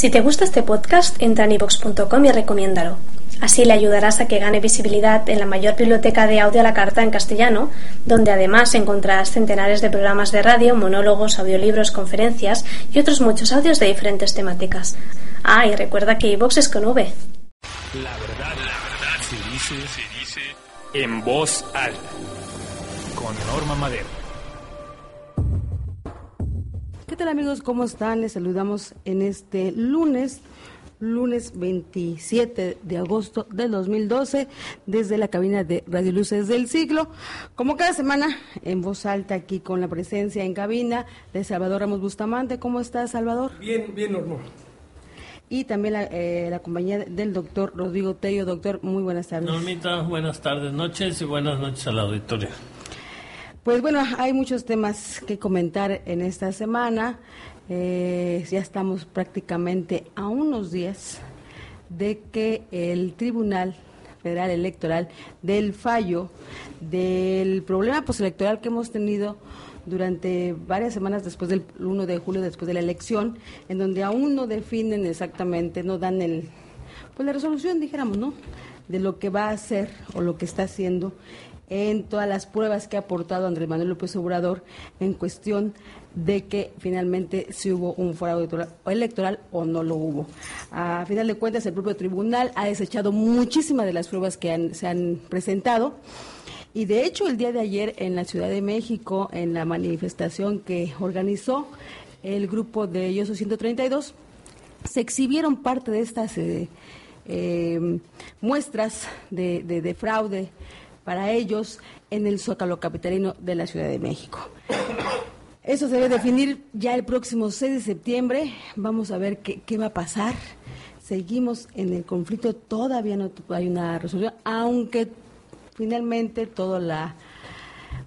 Si te gusta este podcast, entra en ivox.com y recomiéndalo. Así le ayudarás a que gane visibilidad en la mayor biblioteca de audio a la carta en castellano, donde además encontrarás centenares de programas de radio, monólogos, audiolibros, conferencias y otros muchos audios de diferentes temáticas. Ah, y recuerda que iVox es con V. La verdad, la verdad se dice, se dice en voz alta. Con Norma Madero. Tal amigos? ¿Cómo están? Les saludamos en este lunes lunes 27 de agosto del 2012 desde la cabina de Radio Luces del Siglo. Como cada semana, en voz alta aquí con la presencia en cabina de Salvador Ramos Bustamante. ¿Cómo estás, Salvador? Bien, bien, Norma. Y también la, eh, la compañía del doctor Rodrigo Tello. Doctor, muy buenas tardes. Normita, buenas tardes, noches y buenas noches al auditorio. Pues bueno, hay muchos temas que comentar en esta semana. Eh, ya estamos prácticamente a unos días de que el Tribunal Federal Electoral del fallo del problema postelectoral que hemos tenido durante varias semanas después del 1 de julio, después de la elección, en donde aún no definen exactamente, no dan el, pues la resolución, dijéramos, ¿no? De lo que va a hacer o lo que está haciendo en todas las pruebas que ha aportado Andrés Manuel López Obrador en cuestión de que finalmente si hubo un fraude electoral o no lo hubo. A final de cuentas, el propio tribunal ha desechado muchísimas de las pruebas que se han presentado. Y de hecho, el día de ayer en la Ciudad de México, en la manifestación que organizó el grupo de Yoso 132, se exhibieron parte de estas eh, eh, muestras de fraude para ellos en el Zócalo Capitalino de la Ciudad de México. Eso se debe definir ya el próximo 6 de septiembre. Vamos a ver qué, qué va a pasar. Seguimos en el conflicto, todavía no hay una resolución, aunque finalmente toda la,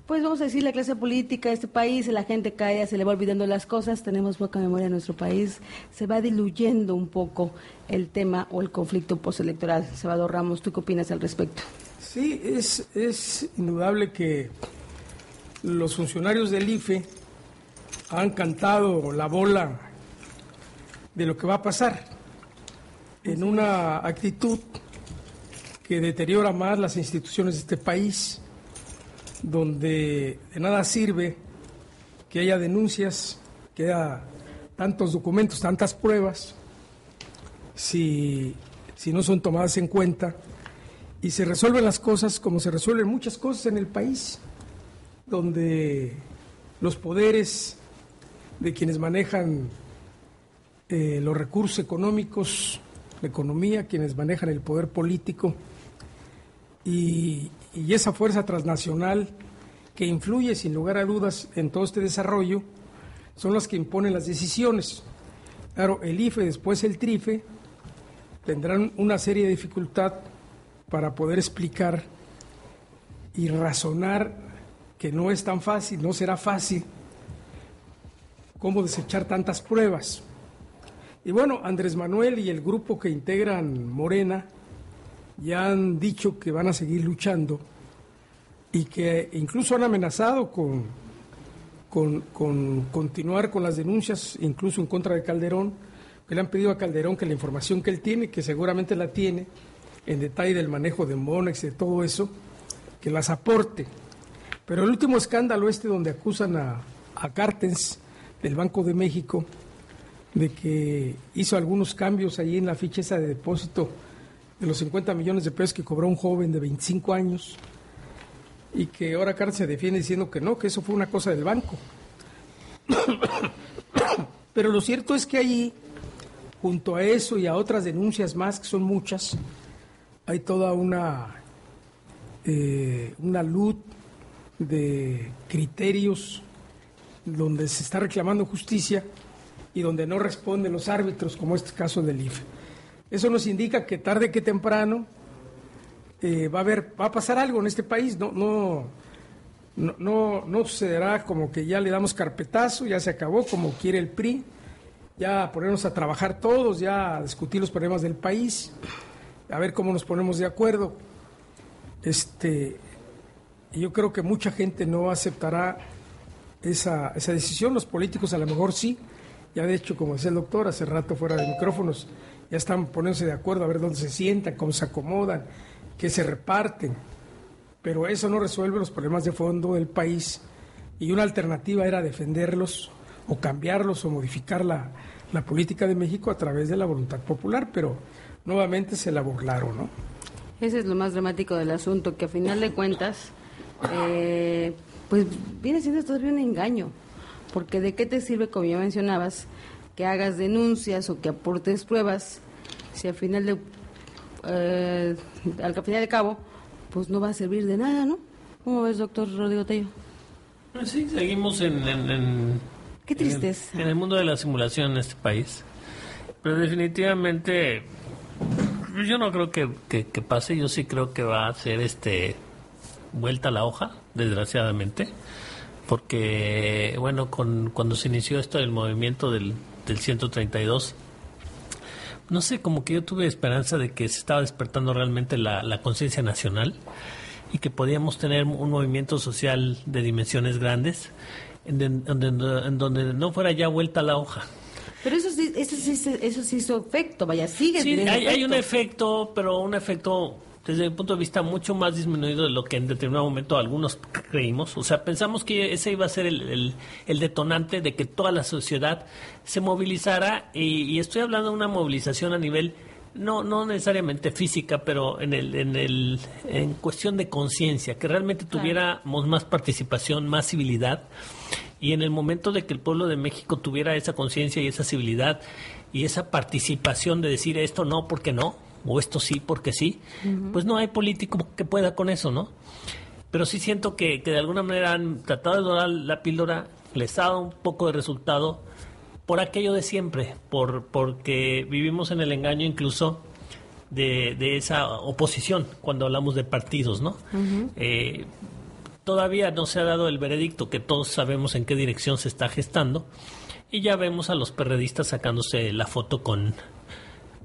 pues vamos a decir, la clase política de este país, la gente cae, se le va olvidando las cosas, tenemos poca memoria en nuestro país, se va diluyendo un poco el tema o el conflicto postelectoral. Salvador Ramos, ¿tú qué opinas al respecto? Sí, es, es indudable que los funcionarios del IFE han cantado la bola de lo que va a pasar en una actitud que deteriora más las instituciones de este país, donde de nada sirve que haya denuncias, que haya tantos documentos, tantas pruebas, si, si no son tomadas en cuenta y se resuelven las cosas como se resuelven muchas cosas en el país, donde los poderes de quienes manejan eh, los recursos económicos, la economía, quienes manejan el poder político y, y esa fuerza transnacional que influye sin lugar a dudas en todo este desarrollo, son las que imponen las decisiones. Claro, el IFE, después el TRIFE, tendrán una serie de dificultad para poder explicar y razonar que no es tan fácil, no será fácil cómo desechar tantas pruebas. Y bueno, Andrés Manuel y el grupo que integran Morena ya han dicho que van a seguir luchando y que incluso han amenazado con, con, continuar con las denuncias, incluso en contra de Calderón, que le han pedido a Calderón que la información que él tiene, que seguramente la tiene, en detalle del manejo de Monex, de todo eso, que las aporte. Pero el último escándalo este donde acusan a, a Cartens del Banco de México de que hizo algunos cambios ahí en la ficha de depósito de los 50 millones de pesos que cobró un joven de 25 años y que ahora Carlos se defiende diciendo que no, que eso fue una cosa del banco. Pero lo cierto es que allí, junto a eso y a otras denuncias más, que son muchas, hay toda una, eh, una luz de criterios donde se está reclamando justicia y donde no responden los árbitros, como este caso del IFE. Eso nos indica que tarde que temprano eh, va a haber, va a pasar algo en este país, no, no, no, no, no sucederá como que ya le damos carpetazo, ya se acabó, como quiere el PRI, ya ponernos a trabajar todos, ya a discutir los problemas del país, a ver cómo nos ponemos de acuerdo. Este, yo creo que mucha gente no aceptará esa, esa decisión, los políticos a lo mejor sí, Ya de hecho, como decía el doctor, hace rato fuera de micrófonos, ya están poniéndose de acuerdo a ver dónde se sientan, cómo se acomodan, qué se reparten. Pero eso no resuelve los problemas de fondo del país y una alternativa era defenderlos o cambiarlos o modificar la, la política de México a través de la voluntad popular, pero nuevamente se la burlaron, ¿no? Ese es lo más dramático del asunto, que a final de cuentas, eh, pues viene siendo todavía un engaño, porque de qué te sirve, como ya mencionabas, que hagas denuncias o que aportes pruebas, si al final de, eh, al final de cabo, pues no va a servir de nada, ¿no? ¿Cómo ves, doctor Rodrigo Tello? Pues sí, seguimos en, en, en Qué tristeza. En, en el mundo de la simulación en este país. Pero definitivamente yo no creo que, que, pase, yo sí creo que va a ser este vuelta a la hoja, desgraciadamente, porque bueno, con, cuando se inició esto del movimiento del, del 132, no sé, como que yo tuve esperanza de que se estaba despertando realmente la, la conciencia nacional y que podíamos tener un movimiento social de dimensiones grandes en, en, en donde no fuera ya vuelta a la hoja, pero eso sí, eso sí, eso sí hizo efecto, vaya, sigue. Sí, hay, efecto. hay, un efecto, pero un efecto desde el punto de vista mucho más disminuido de lo que en determinado momento algunos creímos. O sea, pensamos que ese iba a ser el, el, el detonante de que toda la sociedad se movilizara y, y, estoy hablando de una movilización a nivel no no necesariamente física, pero en el en el en cuestión de conciencia, que realmente tuviéramos más participación, más civilidad y en el momento de que el pueblo de México tuviera esa conciencia y esa civilidad y esa participación de decir esto no porque no, o esto sí porque sí, uh -huh. pues no hay político que pueda con eso, ¿no? Pero sí siento que, que de alguna manera han tratado de dorar la píldora, les ha dado un poco de resultado por aquello de siempre, por porque vivimos en el engaño incluso de, de esa oposición cuando hablamos de partidos, ¿no? Uh -huh. eh, todavía no se ha dado el veredicto que todos sabemos en qué dirección se está gestando y ya vemos a los perredistas sacándose la foto con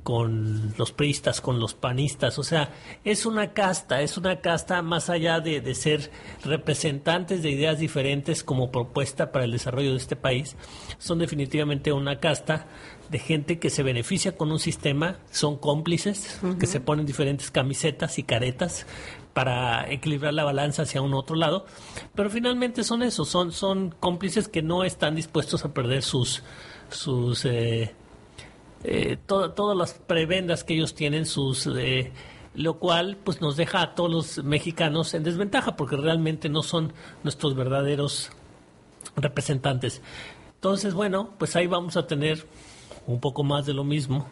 con los priistas, con los panistas, o sea, es una casta, es una casta más allá de, de, ser representantes de ideas diferentes como propuesta para el desarrollo de este país, son definitivamente una casta de gente que se beneficia con un sistema, son cómplices, uh -huh. que se ponen diferentes camisetas y caretas para equilibrar la balanza hacia un otro lado, pero finalmente son eso, son, son cómplices que no están dispuestos a perder sus, sus eh, eh, to todas las prebendas que ellos tienen, sus eh, lo cual pues nos deja a todos los mexicanos en desventaja porque realmente no son nuestros verdaderos representantes. Entonces, bueno, pues ahí vamos a tener un poco más de lo mismo.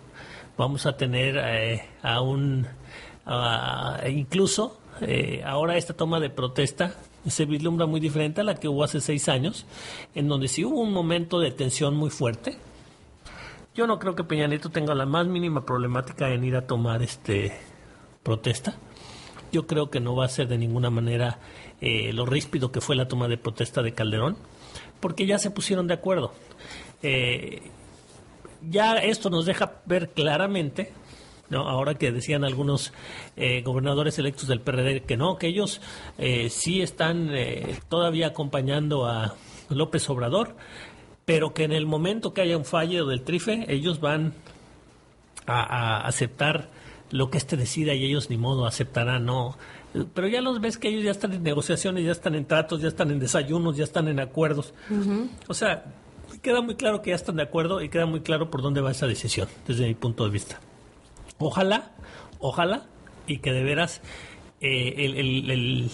Vamos a tener eh, a un a, incluso eh, ahora esta toma de protesta se vislumbra muy diferente a la que hubo hace seis años, en donde sí hubo un momento de tensión muy fuerte. Yo no creo que Peña Nieto tenga la más mínima problemática en ir a tomar este protesta. Yo creo que no va a ser de ninguna manera eh, lo ríspido que fue la toma de protesta de Calderón, porque ya se pusieron de acuerdo. Eh, ya esto nos deja ver claramente ¿no? Ahora que decían algunos eh, gobernadores electos del PRD que no, que ellos eh, sí están eh, todavía acompañando a López Obrador, pero que en el momento que haya un fallo del trife, ellos van a, a aceptar lo que éste decida y ellos ni modo aceptarán, no. Pero ya los ves que ellos ya están en negociaciones, ya están en tratos, ya están en desayunos, ya están en acuerdos. Uh -huh. O sea, queda muy claro que ya están de acuerdo y queda muy claro por dónde va esa decisión, desde mi punto de vista. Ojalá, ojalá, y que de veras eh, el, el, el,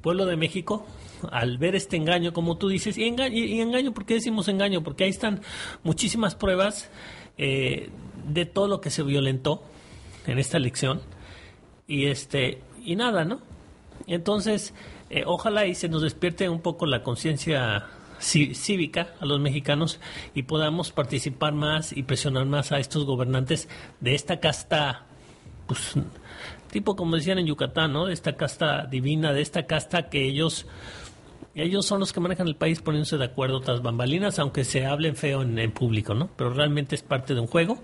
pueblo de México, al ver este engaño, como tú dices, y engaño, y ¿por qué decimos engaño? Porque ahí están muchísimas pruebas eh, de todo lo que se violentó en esta elección, y este, y nada, ¿no? Entonces, eh, ojalá y se nos despierte un poco la conciencia cívica a los mexicanos y podamos participar más y presionar más a estos gobernantes de esta casta, pues, tipo como decían en Yucatán, ¿no? De esta casta divina, de esta casta que ellos ellos son los que manejan el país poniéndose de acuerdo tras bambalinas, aunque se hablen feo en, en público, ¿no? Pero realmente es parte de un juego.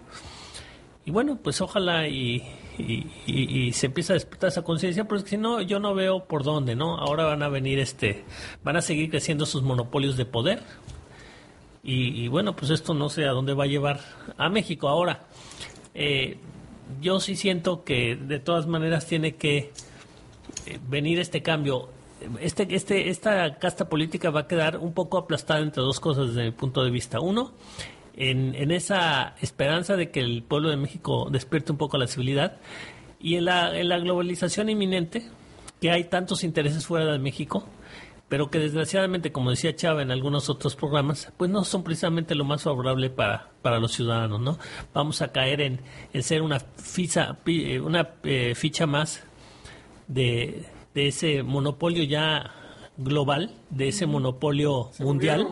Y bueno, pues ojalá y, y, se empiece a despertar esa conciencia, porque si no, yo no veo por dónde, ¿no? Ahora van a venir, este, van a seguir creciendo sus monopolios de poder. Y, bueno, pues esto no sé a dónde va a llevar a México. Ahora, eh, yo sí siento que de todas maneras tiene que eh, venir este cambio. Este, este, esta casta política va a quedar un poco aplastada entre dos cosas desde mi punto de vista. Uno, en, esa esperanza de que el pueblo de México despierte un poco la civilidad y en la, en la globalización inminente, que hay tantos intereses fuera de México, pero que desgraciadamente, como decía Chava en algunos otros programas, pues no son precisamente lo más favorable para, para los ciudadanos, ¿no? Vamos a caer en, en ser una ficha, eh, una eh, ficha más de, de ese monopolio ya global, de ese monopolio mundial.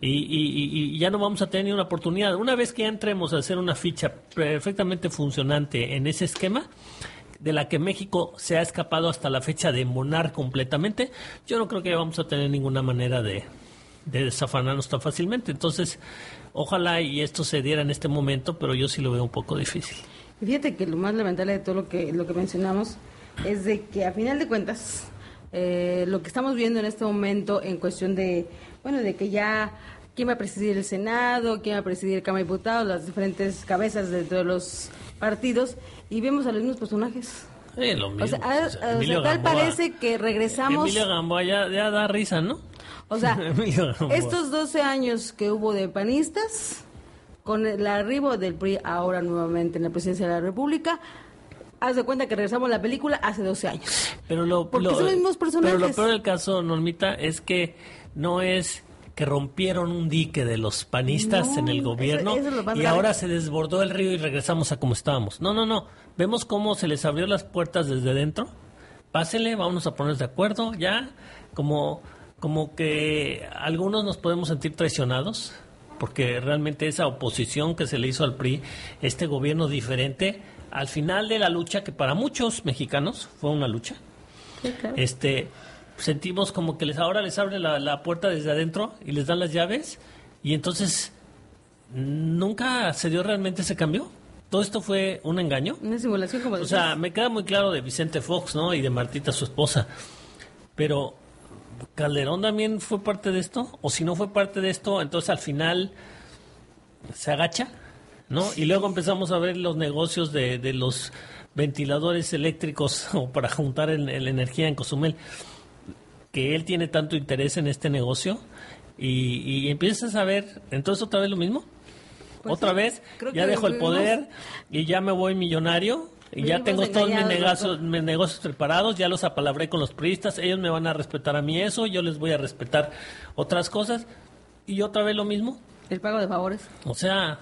Y, y, y, ya no vamos a tener ni una oportunidad. Una vez que entremos a hacer una ficha perfectamente funcionante en ese esquema, de la que México se ha escapado hasta la fecha de monar completamente, yo no creo que vamos a tener ninguna manera de, de desafanarnos tan fácilmente. Entonces, ojalá y esto se diera en este momento, pero yo sí lo veo un poco difícil. Fíjate que lo más lamentable de todo lo que, lo que mencionamos es de que a final de cuentas, eh, lo que estamos viendo en este momento en cuestión de, bueno, de que ya quién va a presidir el Senado, quién va a presidir el Cámara de Diputados, las diferentes cabezas de todos los partidos, y vemos a los mismos personajes. lo mismo. O sea, tal parece que regresamos. Emilio Gamboa ya, da risa, ¿no? O sea, estos 12 años que hubo de panistas, con el arribo del PRI ahora nuevamente en la presidencia de la República, haz de cuenta que regresamos a la película hace 12 años. Pero lo, Porque son los mismos personajes. Pero lo peor del caso, Normita, es que no es que rompieron un dique de los panistas en el gobierno y ahora se desbordó el río y regresamos a como estábamos. No, no, no. Vemos cómo se les abrió las puertas desde dentro. Pásenle, vamos a ponernos de acuerdo ya. Como, como que algunos nos podemos sentir traicionados porque realmente esa oposición que se le hizo al PRI, este gobierno diferente, al final de la lucha, que para muchos mexicanos fue una lucha, este sentimos como que les ahora les abre la, puerta desde adentro y les dan las llaves y entonces nunca se dio realmente ese cambio. Todo esto fue un engaño. Una simulación como O sea, me queda muy claro de Vicente Fox, ¿no? Y de Martita, su esposa. Pero Calderón también fue parte de esto. O si no fue parte de esto, entonces al final se agacha, ¿no? Y luego empezamos a ver los negocios de, de los ventiladores eléctricos o para juntar la energía en Cozumel que él tiene tanto interés en este negocio y, empiezas a ver, entonces otra vez lo mismo. Pues otra vez, ya dejo el poder y ya me voy millonario y ya tengo todos mis negocios, mis negocios preparados, ya los apalabré con los priistas, ellos me van a respetar a mí eso, yo les voy a respetar otras cosas y otra vez lo mismo. El pago de favores. O sea,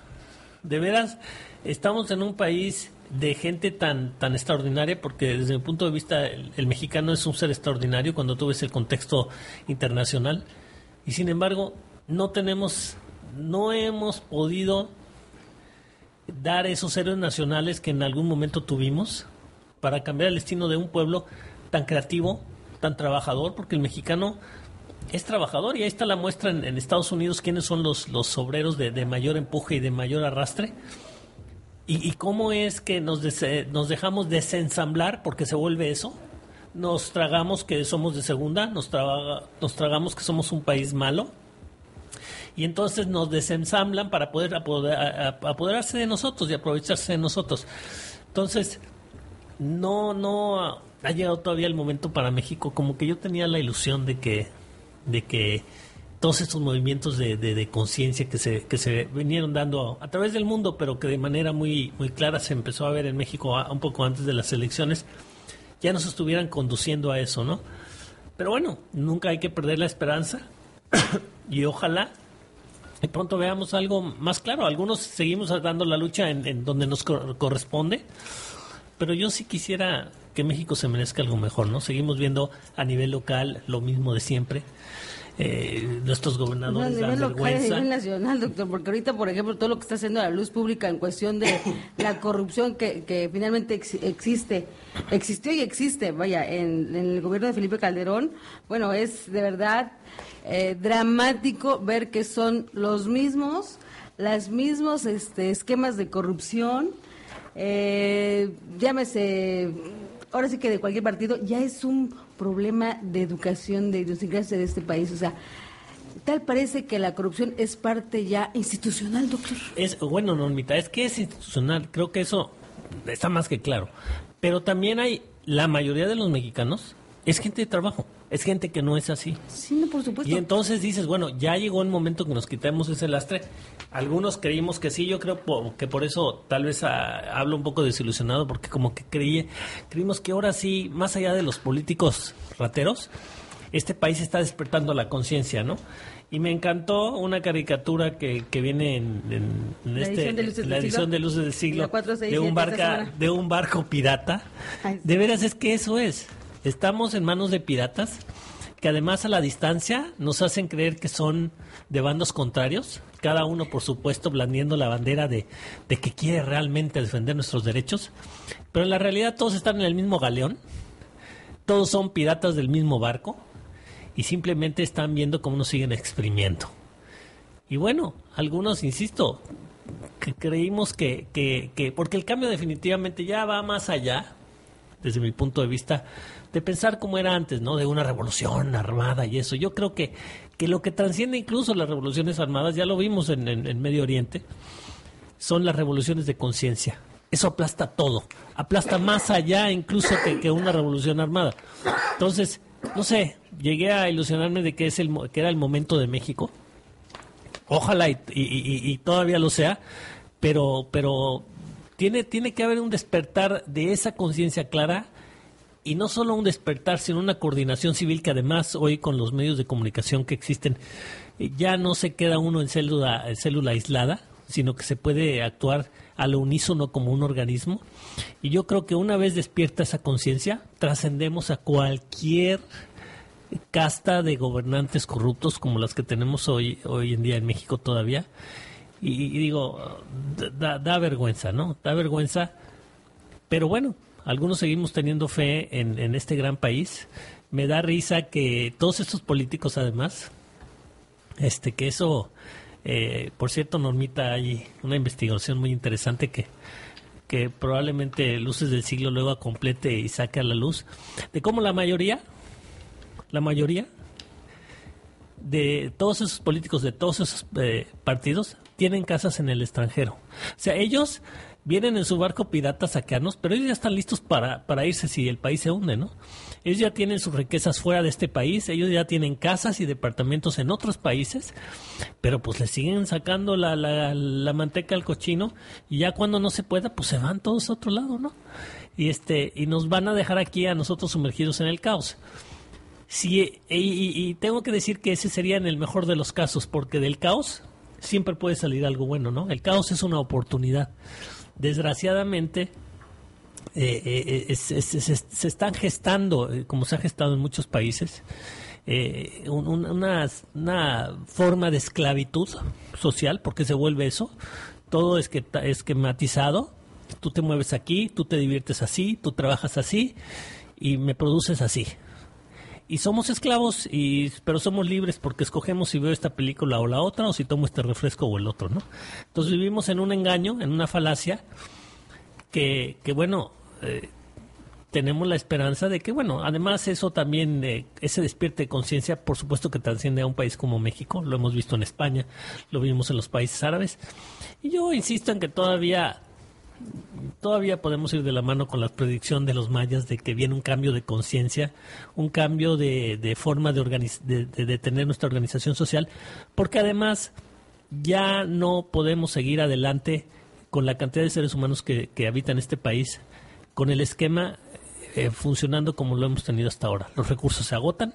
de veras, estamos en un país de gente tan tan extraordinaria porque desde mi punto de vista el, mexicano es un ser extraordinario cuando tú ves el contexto internacional. Y sin embargo no tenemos no hemos podido dar esos héroes nacionales que en algún momento tuvimos para cambiar el destino de un pueblo tan creativo tan trabajador porque el mexicano es trabajador y ahí está la muestra en, Estados Unidos quiénes son los, los obreros de, de mayor empuje y de mayor arrastre ¿Y, cómo es que nos, nos dejamos desensamblar porque se vuelve eso? Nos tragamos que somos de segunda, nos, nos tragamos que somos un país malo y entonces nos desensamblan para poder apoderarse de nosotros y aprovecharse de nosotros. Entonces, no, no ha llegado todavía el momento para México, como que yo tenía la ilusión de que, de que todos estos movimientos de, de, conciencia que se, que se vinieron dando a, través del mundo, pero que de manera muy, muy clara se empezó a ver en México un poco antes de las elecciones, ya nos estuvieran conduciendo a eso, ¿no? Pero bueno, nunca hay que perder la esperanza y ojalá de pronto veamos algo más claro. Algunos seguimos dando la lucha en, en donde nos corresponde, pero yo sí quisiera que México se merezca algo mejor, ¿no? Seguimos viendo a nivel local lo mismo de siempre eh, nuestros gobernadores no, a nivel local, a nivel nacional, doctor, porque ahorita, por ejemplo, todo lo que está haciendo la luz pública en cuestión de la corrupción que, que finalmente existe, existió y existe, vaya, en, el gobierno de Felipe Calderón, bueno, es de verdad eh, dramático ver que son los mismos, los mismos este, esquemas de corrupción, eh, llámese ahora sí que de cualquier partido, ya es un problema de educación, de idiosincrasia de este país. O sea, Tal parece que la corrupción es parte ya institucional, doctor. Es, bueno, Normita, es que es institucional. Creo que eso está más que claro. Pero también hay, la mayoría de los mexicanos es gente de trabajo, es gente que no es así. Sí, no, por supuesto. Y entonces dices, bueno, ya llegó el momento que nos quitemos ese lastre. Algunos creímos que sí, yo creo que por eso tal vez ah, hablo un poco desilusionado, porque como que creí, creímos que ahora sí, más allá de los políticos rateros, este país está despertando la conciencia, ¿no? Y me encantó una caricatura que, que viene en, en, La este, edición de Luces la del edición Siglo. de Luces del Siglo La 467 de un, barca, de un barco pirata. Ay, sí. De veras es que eso es. Estamos en manos de piratas que además a la distancia nos hacen creer que son de bandos contrarios, cada uno por supuesto blandiendo la bandera de, de que quiere realmente defender nuestros derechos, pero en la realidad todos están en el mismo galeón, todos son piratas del mismo barco y simplemente están viendo cómo nos siguen exprimiendo. Y bueno, algunos, insisto, que creímos que, que, que, porque el cambio definitivamente ya va más allá, desde mi punto de vista, de pensar como era antes, ¿no? De una revolución armada y eso. Yo creo que, que lo que transciende incluso las revoluciones armadas, ya lo vimos en, en- Medio Oriente, son las revoluciones de conciencia. Eso aplasta todo, aplasta más allá incluso que, una revolución armada. Entonces, no sé, llegué a ilusionarme de que, es el, que era el momento de México. Ojalá y, y- y- y todavía lo sea, pero, pero tiene, tiene que haber un despertar de esa conciencia clara y no solo un despertar, sino una coordinación civil que además hoy con los medios de comunicación que existen eh, ya no se queda uno en célula, en célula aislada, sino que se puede actuar a lo unísono como un organismo. Y yo creo que una vez despierta esa conciencia, trascendemos a cualquier casta de gobernantes corruptos como las que tenemos hoy, hoy en día en México todavía. Y, y digo, da, da vergüenza, ¿no? Da vergüenza. Pero bueno, algunos seguimos teniendo fe en, este gran país. Me da risa que todos estos políticos, además, este, que eso, eh, por cierto, Normita, hay una investigación muy interesante que, que probablemente Luces del Siglo luego complete y saque a la luz, de cómo la mayoría, la mayoría de todos esos políticos de todos esos eh, partidos tienen casas en el extranjero. O sea, ellos vienen en su barco pirata a saquearnos, pero ellos ya están listos para, para irse si el país se hunde, ¿no? Ellos ya tienen sus riquezas fuera de este país, ellos ya tienen casas y departamentos en otros países, pero pues le siguen sacando la, la, la manteca al cochino y ya cuando no se pueda, pues se van todos a otro lado, ¿no? Y, este, y nos van a dejar aquí a nosotros sumergidos en el caos. Sí, y, y- y tengo que decir que ese sería en el mejor de los casos, porque del caos siempre puede salir algo bueno, ¿no? El caos es una oportunidad. Desgraciadamente, eh, eh, es- se están gestando, eh, como se ha gestado en muchos países, eh, un- un- una, una forma de esclavitud social, porque se vuelve eso. Todo es que esquematizado. Tú te mueves aquí, tú te diviertes así, tú trabajas así y me produces así y somos esclavos y pero somos libres porque escogemos si veo esta película o la otra o si tomo este refresco o el otro no entonces vivimos en un engaño en una falacia que, que bueno eh, tenemos la esperanza de que bueno además eso también eh, ese despierte de conciencia por supuesto que trasciende a un país como México lo hemos visto en España lo vimos en los países árabes. Y yo insisto en que todavía todavía podemos ir de la mano con la predicción de los mayas de que viene un cambio de conciencia, un cambio de, forma de tener nuestra organización social, porque además ya no podemos seguir adelante con la cantidad de seres humanos que, que habitan este país, con el esquema eh, funcionando como lo hemos tenido hasta ahora. Los recursos se agotan,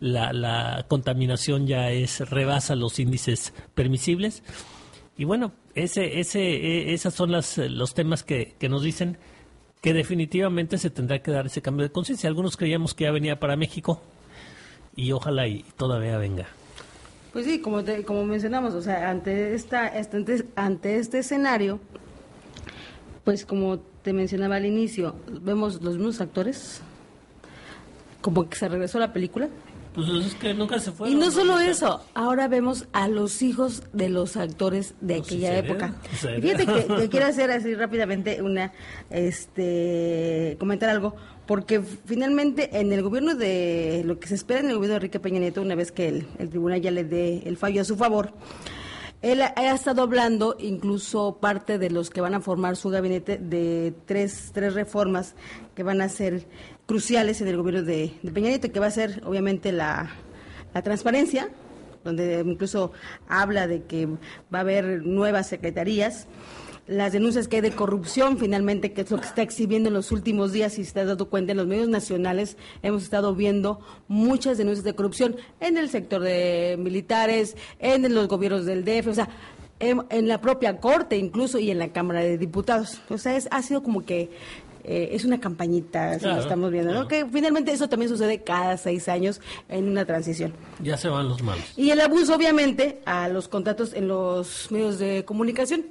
la, la contaminación ya es rebasa los índices permisibles y bueno, ese, ese, e- esas son las, eh, los temas que, que nos dicen que definitivamente se tendrá que dar ese cambio de conciencia. Algunos creíamos que ya venía para México y ojalá y todavía venga. Pues sí, como te- como mencionamos, o sea, ante esta, ante, ante este escenario, pues como te mencionaba al inicio, vemos los mismos actores, como que se regresó la película, Pues es que nunca se fueron. Y no solo eso, ahora vemos a los hijos de los actores de aquella época. Y Fíjate que, que quiero hacer así rápidamente una, este, comentar algo, porque finalmente en el gobierno de, lo que se espera en el gobierno de Enrique Peña Nieto, una vez que el, el tribunal ya le dé el fallo a su favor, él ha, ha estado hablando, incluso parte de los que van a formar su gabinete, de tres, tres reformas que van a ser cruciales en el gobierno de, de Peña que va a ser obviamente la, la transparencia, donde incluso habla de que va a haber nuevas secretarías, las denuncias que hay de corrupción finalmente, que es lo que está exhibiendo en los últimos días, si te has dado cuenta, en los medios nacionales hemos estado viendo muchas denuncias de corrupción en el sector de militares, en los gobiernos del DF, o sea, en, en la propia Corte incluso y en la Cámara de Diputados. O sea, es, ha sido como que eh, es una campañita, así lo Claro, estamos viendo, ¿no? claro. Que finalmente eso también sucede cada seis años en una transición. Ya se van los malos. Y el abuso, obviamente, a los contratos en los medios de comunicación,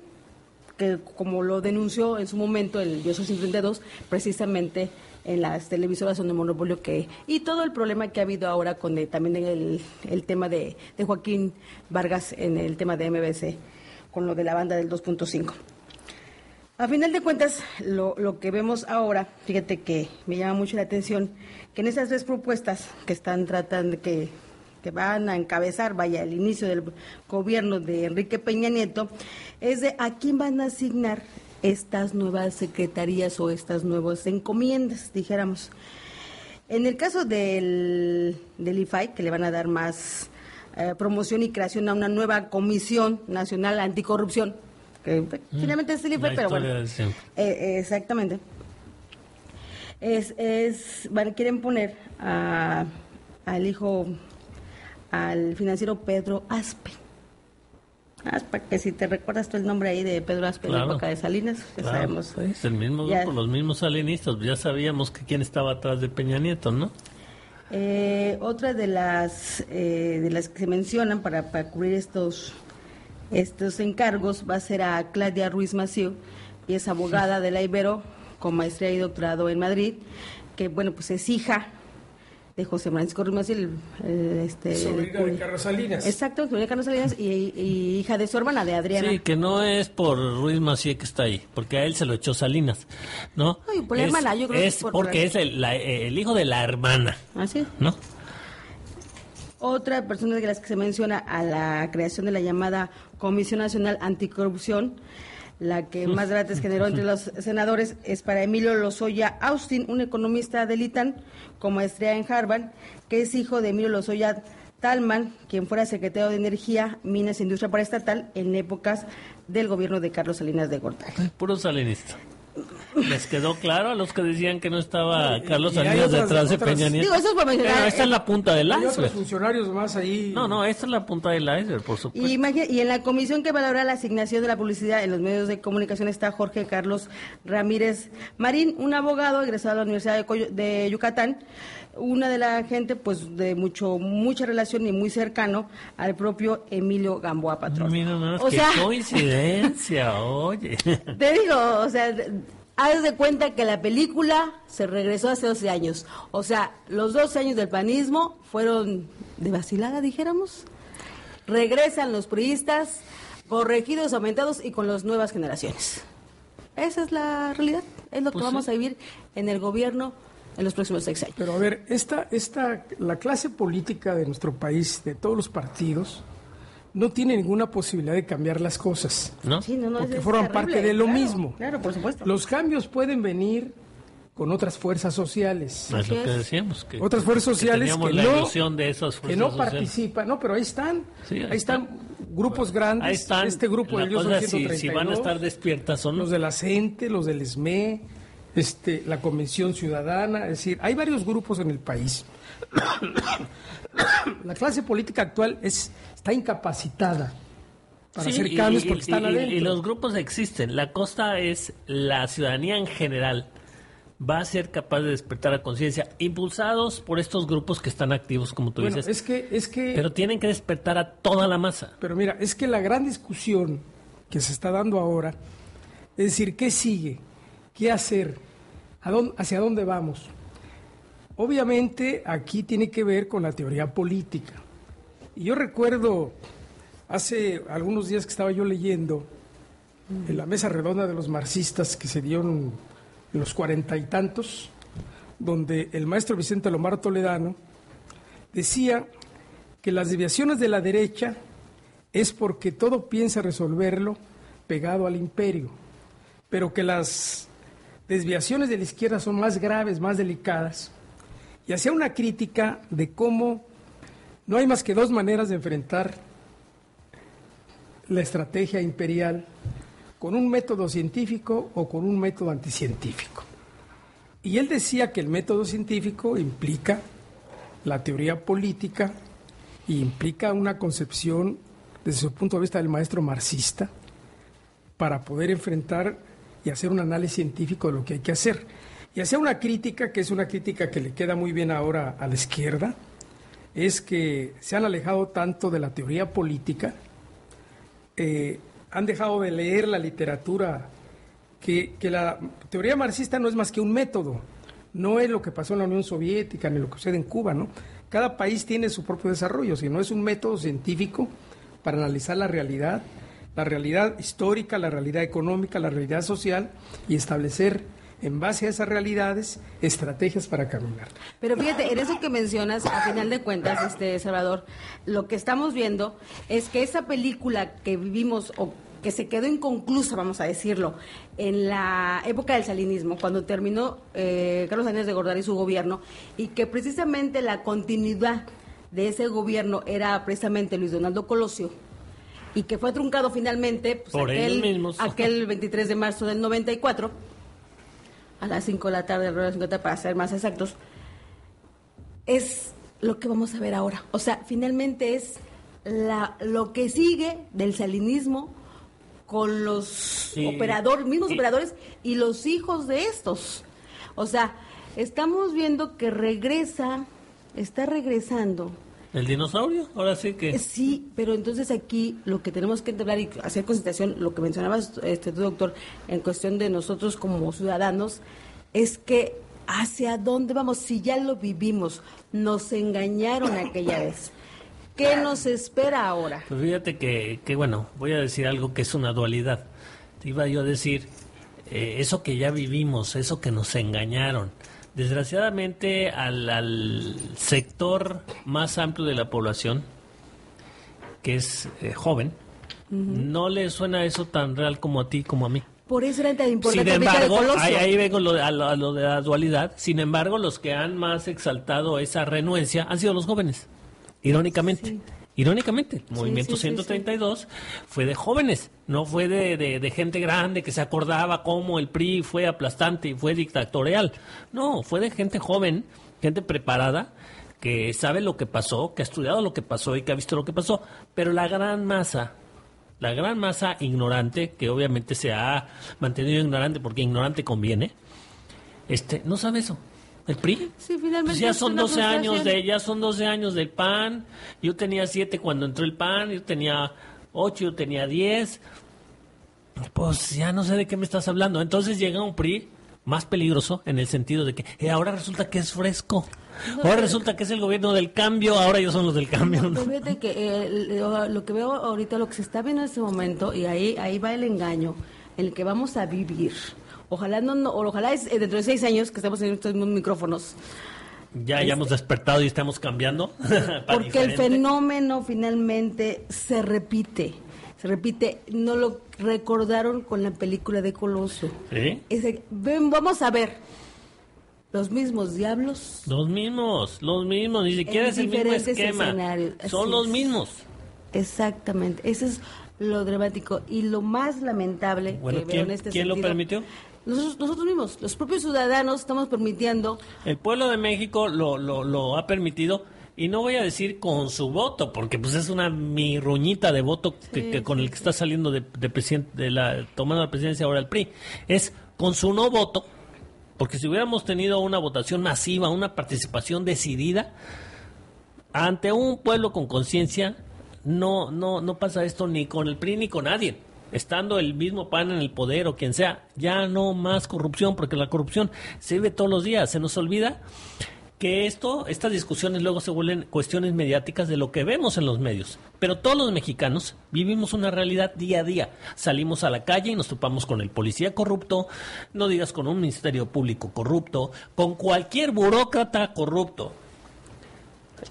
que como lo denunció en su momento el 1832, precisamente en las televisoras son de monopolio que y todo el problema que ha habido ahora con eh, también el, el tema de, de Joaquín Vargas en el tema de MBC con lo de la banda del 2.5. A final de cuentas, lo, lo que vemos ahora, fíjate que me llama mucho la atención, que en esas tres propuestas que están tratando, que, que van a encabezar, vaya, el inicio del gobierno de Enrique Peña Nieto, es de a quién van a asignar estas nuevas secretarías o estas nuevas encomiendas, dijéramos. En el caso del, del IFAI, que le van a dar más eh, promoción y creación a una nueva Comisión Nacional Anticorrupción, que finalmente es La pero bueno. de siempre. Eh, exactamente. Es, es, quieren poner a- al hijo, al financiero Pedro Aspe. Aspe, que si te recuerdas tú el nombre ahí de Pedro Aspe en la Claro. época de Salinas, que Claro, sabemos. pues, es el mismo Ya- grupo, los mismos salinistas. Ya sabíamos que quién estaba atrás de Peña Nieto, ¿no? Eh, otra de las eh, de las que se mencionan para, para cubrir estos estos encargos va a ser a Claudia Ruiz Maciú y es abogada de la Ibero con maestría y doctorado en Madrid, que bueno pues es hija de José Francisco Ruiz Maciú, el, el, este, Sobrina de Carlos Salinas. Exacto, sobrina de Carlos Salinas y, y hija de su hermana, de Adriana. Sí, que no es por Ruiz Macié que está ahí, porque a él se lo echó Salinas, ¿no? Ay, por la Es- hermana, yo creo que es por- porque es el, la- el hijo de la hermana, Así es. ¿no? Otra persona de las que se menciona a la creación de la llamada Comisión Nacional Anticorrupción, la que más debates generó entre los senadores, es para Emilio Lozoya Austin, un economista del ITAN con maestría en Harvard, que es hijo de Emilio Lozoya Talman, quien fuera secretario de Energía, Minas e Industria Paraestatal en épocas del gobierno de Carlos Salinas de Gortari. Puro salinista. ¿Les quedó claro a los que decían que no estaba Carlos Salinas otras- detrás de Peña Nieto? Digo, eso es mencionar, Pero esta es la punta del Hay otros iceberg. funcionarios más ahí. No, no, esta es la punta del iceberg, por supuesto. Y, y en la comisión que valora la asignación de la publicidad en los medios de comunicación está Jorge Carlos Ramírez Marín, un abogado egresado de la Universidad de, Coyo- de Yucatán, una de la gente pues de mucho mucha relación y muy cercano al propio Emilio Gamboa Patrón. Mira más, o qué sea, coincidencia, oye. te digo, o sea, haz de cuenta que la película se regresó hace 12 años. O sea, los 12 años del panismo fueron de vacilada, dijéramos. Regresan los priistas, corregidos, aumentados y con las nuevas generaciones. Esa es la realidad. Es lo que Pues vamos sí. a vivir en el gobierno en los próximos seis años. Pero a ver, esta, esta, la clase política de nuestro país, de todos los partidos, no tiene ninguna posibilidad de cambiar las cosas. ¿No? Sí, no, no, Porque forman terrible, parte de lo claro, mismo. Claro, por supuesto. Los cambios pueden venir con otras fuerzas sociales. Es lo que decíamos. Que, Otras fuerzas que sociales teníamos que la no- de esas que no sociales. participan, no, pero ahí están, Sí, ahí ahí, están grupos grandes, Ahí están. este grupo cosa es si, 932, si van a estar despiertas o no. los de la CENTE, los del ESME, este, la Convención Ciudadana, es decir, hay varios grupos en el país. la clase política actual es, está incapacitada para Sí, hacer cambios y- porque están y- y- adentro. Y los grupos existen. La costa es la ciudadanía en general va a ser capaz de despertar la conciencia, impulsados por estos grupos que están activos, como tú bueno, dices. es que, es que Pero tienen que despertar a toda la masa. Pero mira, es que la gran discusión que se está dando ahora es decir, ¿qué sigue? ¿Qué hacer? ¿A dónde- ¿Hacia dónde vamos? Obviamente aquí tiene que ver con la teoría política. Y yo recuerdo hace algunos días que estaba yo leyendo en la mesa redonda de los marxistas que se dieron en los cuarenta y tantos, donde el maestro Vicente Lomar Toledano decía que las desviaciones de la derecha es porque todo piensa resolverlo pegado al imperio, pero que las desviaciones de la izquierda son más graves, más delicadas, y hacía una crítica de cómo no hay más que dos maneras de enfrentar la estrategia imperial con un método científico o con un método anticientífico. Y él decía que el método científico implica la teoría política y implica una concepción desde su punto de vista del maestro marxista para poder enfrentar y hacer un análisis científico de lo que hay que hacer. Y hacía una crítica, que es una crítica que le queda muy bien ahora a la izquierda, es que se han alejado tanto de la teoría política, eh, han dejado de leer la literatura, que, que, la teoría marxista no es más que un método, no es lo que pasó en la Unión Soviética ni lo que sucede en Cuba, ¿no? Cada país tiene su propio desarrollo, sino es un método científico para analizar la realidad, la realidad histórica, la realidad económica, la realidad social y establecer en base a esas realidades, estrategias para caminar. Pero fíjate, en eso que mencionas, a final de cuentas, este Salvador, lo que estamos viendo es que esa película que vivimos o que se quedó inconclusa, vamos a decirlo, en la época del salinismo, cuando terminó eh, Carlos Sánchez de Gortari y su gobierno, y que precisamente la continuidad de ese gobierno era precisamente Luis Donaldo Colosio, y que fue truncado finalmente pues, Por aquel, ellos mismos. aquel 23 de marzo del 94, a las 5 de la tarde, alrededor de las 50, para ser más exactos, es lo que vamos a ver ahora. O sea, finalmente es la, lo que sigue del salinismo con los Sí. operadores, mismos operadores y los hijos de estos. O sea, estamos viendo que regresa, está regresando. ¿El dinosaurio? Ahora sí que... Sí, pero entonces aquí lo que tenemos que entender y hacer consideración, lo que mencionabas, este, tú, doctor, en cuestión de nosotros como ciudadanos, es que hacia dónde vamos, si ya lo vivimos, nos engañaron aquella vez. ¿Qué nos espera ahora? Pues fíjate que, que, bueno, voy a decir algo que es una dualidad. Te iba yo a decir, eh, eso que ya vivimos, eso que nos engañaron. Desgraciadamente al, al sector más amplio de la población, que es eh, joven, no le suena eso tan real como a ti, como a mí. Por eso era tan Sin importante de embargo, Colosio. ahí, ahí vengo lo de- a, lo, a lo de la dualidad. Sin embargo, los que han más exaltado esa renuencia han sido los jóvenes. Irónicamente. Sí. Irónicamente, el Movimiento sí, sí, 132 fue de jóvenes, no fue de, de- de gente grande que se acordaba cómo el PRI fue aplastante y fue dictatorial. No, fue de gente joven, gente preparada, que sabe lo que pasó, que ha estudiado lo que pasó y que ha visto lo que pasó. Pero la gran masa, la gran masa ignorante, que obviamente se ha mantenido ignorante porque ignorante conviene, este, no sabe eso. El PRI. Sí, finalmente Pues ya son una 12 años de, ya son 12 años del PAN. Yo tenía 7 cuando entró el PAN, yo tenía 8, yo tenía 10. Pues ya no sé de qué me estás hablando. Entonces llega un PRI más peligroso en el sentido de que eh, ahora resulta que es fresco. Ahora resulta que es el gobierno del cambio, ahora ellos son los del cambio. ¿no? Fíjate que eh, lo, lo que veo ahorita, lo que se está viendo en este momento, y ahí, ahí va el engaño, en el que vamos a vivir. Ojalá no, no ojalá es, eh, dentro de seis años que estemos en estos mismos micrófonos, Ya hayamos despertado y estamos cambiando. porque el fenómeno finalmente se repite. Se repite, no lo recordaron con la película de Colosio. ¿Sí? Ese- ven, vamos a ver los mismos diablos. Los mismos, los mismos, ni siquiera es el mismo esquema. Son los es. mismos. Exactamente, eso es lo dramático y lo más lamentable Bueno, que veo ¿quién- en este quién lo permitió? Nosotros, nosotros mismos, los propios ciudadanos estamos permitiendo El pueblo de México lo, lo, lo ha permitido y no voy a decir con su voto, porque pues es una mirruñita de voto que, que con el que está saliendo de, de presidente, de la tomando la presidencia ahora el PRI. Es con su no voto, porque si hubiéramos tenido una votación masiva, una participación decidida ante un pueblo con conciencia, no, no, no pasa esto ni con el PRI ni con nadie. Estando el mismo PAN en el poder o quien sea, ya no más corrupción, porque la corrupción se vive todos los días. Se nos olvida que esto, estas discusiones luego se vuelven cuestiones mediáticas de lo que vemos en los medios. Pero todos los mexicanos vivimos una realidad día a día. Salimos a la calle y nos topamos con el policía corrupto, no digas con un ministerio público corrupto, con cualquier burócrata corrupto.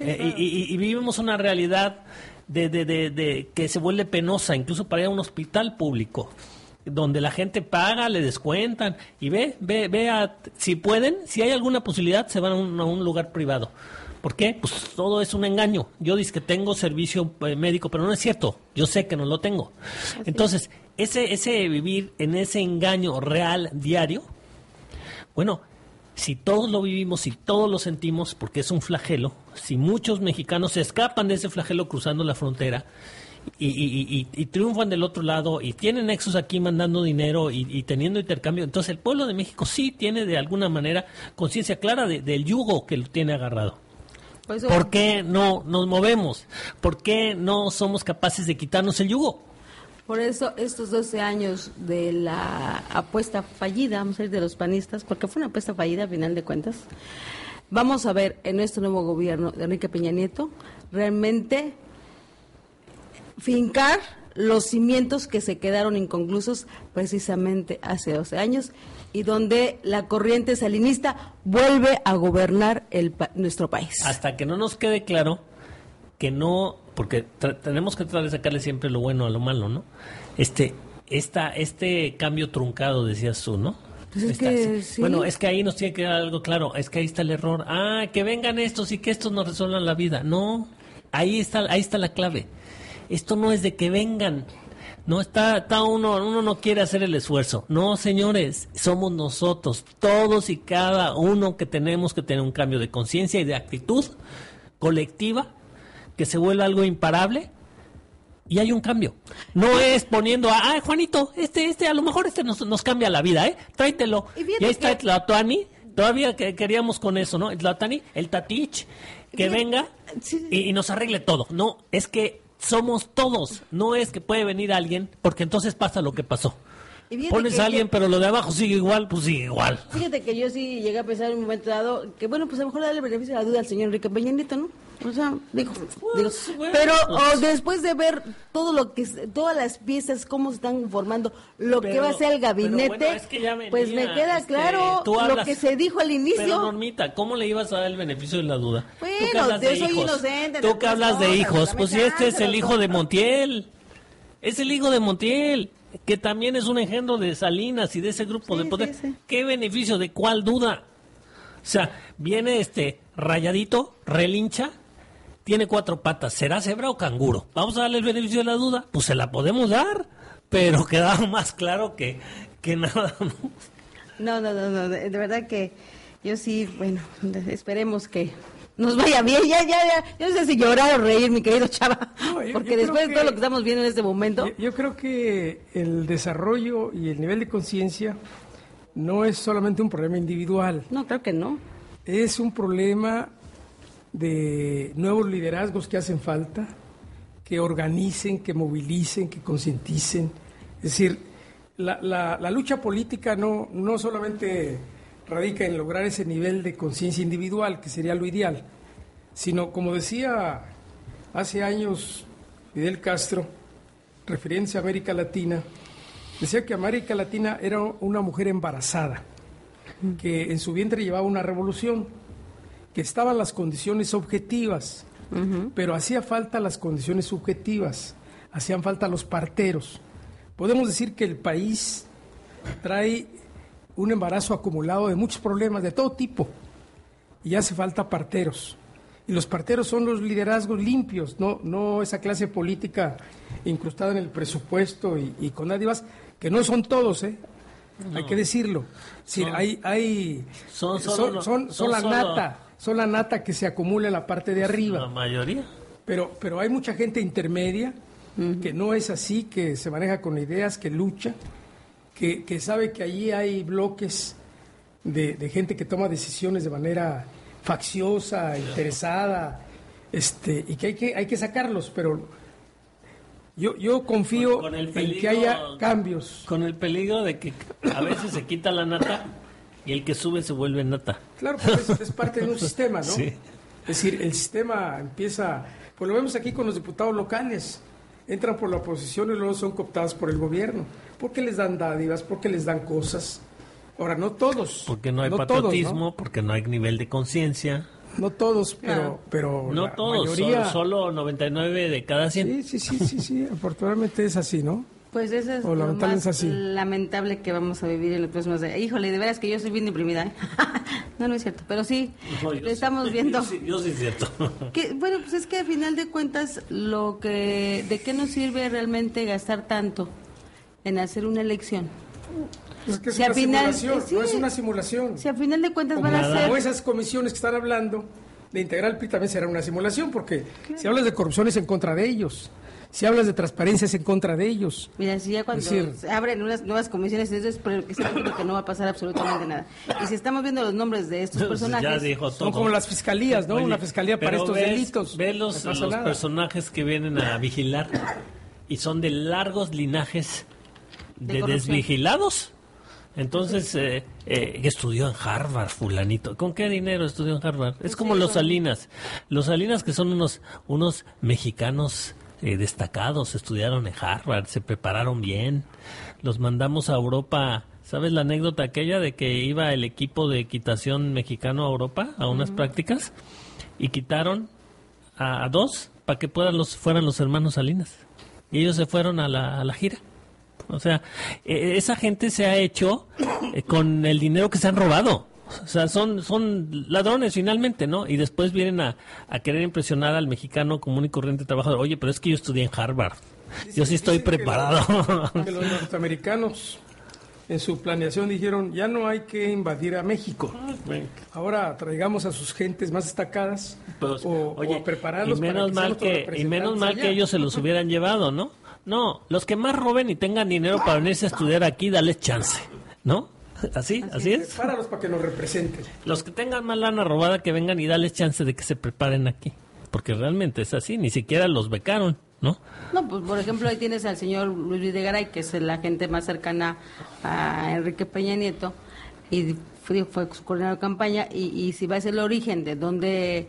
Eh, y, y, vivimos una realidad de, de, de, de, que se vuelve penosa, incluso para ir a un hospital público donde la gente paga, le descuentan y ve, ve, ve a, si pueden, si hay alguna posibilidad, se van a un, lugar privado. ¿Por qué? Pues todo es un engaño. Yo digo que tengo servicio eh, médico, pero no es cierto. Yo sé que no lo tengo. Entonces, ese, ese vivir en ese engaño real diario, bueno, si todos lo vivimos, si todos lo sentimos, porque es un flagelo, si muchos mexicanos se escapan de ese flagelo cruzando la frontera, y, triunfan del otro lado y tienen nexos aquí mandando dinero y, teniendo intercambio. Entonces el pueblo de México sí tiene de alguna manera conciencia clara del yugo que lo tiene agarrado. ¿Por qué no nos movemos? ¿Por qué no somos capaces de quitarnos el yugo? Por eso estos 12 años de la apuesta fallida, vamos a ir de los panistas, porque fue una apuesta fallida a final de cuentas, vamos a ver en este nuevo gobierno de Enrique Peña Nieto realmente fincar los cimientos que se quedaron inconclusos precisamente hace 12 años y donde la corriente salinista vuelve a gobernar el, nuestro país. Hasta que no nos quede claro que no, porque tenemos que tratar de sacarle siempre lo bueno a lo malo, ¿no? Este, esta, este cambio truncado, decías tú, ¿no? Pues bueno, es que ahí nos tiene que dar algo claro, es que ahí está el error. Ah, que vengan estos y que estos nos resuelvan la vida. No, ahí está, ahí está la clave esto no es de que vengan. No está, está uno, uno no quiere hacer el esfuerzo. No, señores, somos nosotros, todos y cada uno que tenemos que tener un cambio de conciencia y de actitud colectiva que se vuelva algo imparable y hay un cambio. No es poniendo a, ay, Juanito, este, este, a lo mejor este nos, nos cambia la vida, ¿eh? Tráetelo. Y, ahí está el Tlatuani, todavía que queríamos con eso, ¿no? El el Tatich, que venga y, y nos arregle todo. No, es que somos todos. No es que puede venir alguien, porque entonces pasa lo que pasó. Pones a alguien, pero lo de abajo sigue igual, pues sigue igual. Fíjate que yo sí llegué a pensar en un momento dado que, bueno, pues a lo mejor darle beneficio de la duda al señor Enrique Peña ¿no? O sea, digo, pues, pero pues. después de ver todo lo que, todas las piezas, cómo se están formando, lo que va a ser el gabinete, pues me queda este, claro lo que se dijo al inicio. Pero Normita, ¿cómo le ibas a dar el beneficio de la duda? Bueno, yo soy inocente. Tú que hablas de hijos, pues si este es el hijo de Montiel. Es el hijo de Montiel que también es un engendro de Salinas y de ese grupo de poder. ¿Qué beneficio? ¿De cuál duda? O sea, viene este rayadito, relincha, tiene cuatro patas. ¿Será cebra o canguro? Vamos a darle el beneficio de la duda. Pues se la podemos dar, pero queda más claro que, que nada. No, no, no, no. De verdad que yo sí, bueno, esperemos que nos vaya bien, ya, ya, ya, yo no sé si llorar o reír, mi querido Chava, porque después de todo lo que estamos viendo en este momento. Yo, creo que el desarrollo y el nivel de conciencia no es solamente un problema individual. No, creo que no. Es un problema de nuevos liderazgos que hacen falta, que organicen, que movilicen, que concienticen. Es decir, la, la, la lucha política no, no solamente radica en lograr ese nivel de conciencia individual, que sería lo ideal, sino, como decía hace años Fidel Castro, refiriéndose a América Latina, decía que América Latina era una mujer embarazada, que en su vientre llevaba una revolución, que estaban las condiciones objetivas, pero hacía falta las condiciones subjetivas, hacían falta los parteros. Podemos decir que el país trae un embarazo acumulado de muchos problemas de todo tipo y hace falta parteros. Y los parteros son los liderazgos limpios, no, no esa clase política incrustada en el presupuesto y, con más que no son todos, ¿eh? hay que decirlo. hay, hay, son, son, son, la nata, son la nata que se acumula en la parte de arriba. La mayoría. Pero, pero hay mucha gente intermedia que no es así, que se maneja con ideas, que lucha que, sabe que allí hay bloques de, gente que toma decisiones de manera facciosa, interesada, este, y que hay que, hay que sacarlos, pero yo, yo confío en que haya cambios. Con el peligro de que a veces se quita la nata Y el que sube se vuelve nata. Claro, porque es, es parte de un sistema, ¿no? Sí. Es decir, el sistema empieza, pues lo vemos aquí con los diputados locales, entran por la oposición y luego son cooptados por el gobierno, porque les dan dádivas, porque les dan cosas. Ahora, no todos. Porque no hay patriotismo, ¿no? porque no hay nivel de conciencia. No todos, pero, pero No la todos, mayoría. solo, solo 99 de cada 100. Sí, sí, sí, sí, sí, afortunadamente es así, ¿no? Pues eso es O lo lamentable más es así. lamentable que vamos a vivir en los próximos días. Híjole, de veras que yo soy bien deprimida. ¿eh? no, no es cierto, pero sí, No, sí- estamos viendo... Yo sí, yo sí es cierto. Que, bueno, pues es que a final de cuentas, lo que, ¿de qué nos sirve realmente gastar tanto en hacer una elección? Es que es Si una al final- simulación, sí. no es una simulación. Si a final de cuentas Como, van a ser... esas comisiones que están hablando de integrar el PRI también será una simulación, porque si hablas de corrupción es en contra de ellos, si hablas de transparencia es en contra de ellos. Mira, si ya cuando decir- se abren unas nuevas comisiones, eso es que no va a pasar absolutamente nada. Y si estamos viendo los nombres de estos personajes... ya dijo Son como las fiscalías, ¿no? Oye, Una fiscalía para estos ves- delitos. Ves los, No los personajes que vienen a vigilar y son de largos linajes De desvigilados. Entonces, eh, eh, estudió en Harvard, fulanito. ¿Con qué dinero estudió en Harvard? Es como sí, los Salinas. Los Salinas que son unos, unos mexicanos eh, destacados, estudiaron en Harvard, se prepararon bien. Los mandamos a Europa. ¿Sabes la anécdota aquella de que iba el equipo de equitación mexicano a Europa a unas prácticas y quitaron a, a dos para que puedan los, fueran los hermanos Salinas? Y ellos se fueron a la, a la gira. O sea, eh, esa gente se ha hecho eh, con el dinero que se han robado. O sea, son, son ladrones finalmente, ¿no? Y después vienen a, a querer impresionar al mexicano común y corriente trabajador. Oye, pero es que yo estudié en Harvard. Yo sí estoy que preparado. los- Que los norteamericanos en su planeación dijeron, ya no hay que invadir a México. Ahora traigamos a sus gentes más destacadas Pues, o, o a prepararlos y menos para que mal que y menos mal allá. que ellos se los hubieran llevado, ¿no? No, los que más roben y tengan dinero para venirse a estudiar aquí, dales chance, ¿no? Así, así es. Prepáralos para que nos representen. Los que tengan más lana robada que vengan y dales chance de que se preparen aquí, porque realmente es así, ni siquiera los becaron, ¿no? No, pues por ejemplo ahí tienes al señor Luis Videgaray, que es la gente más cercana a Enrique Peña Nieto, y fue, fue su coordinador de campaña, y, y si va a ser el origen de dónde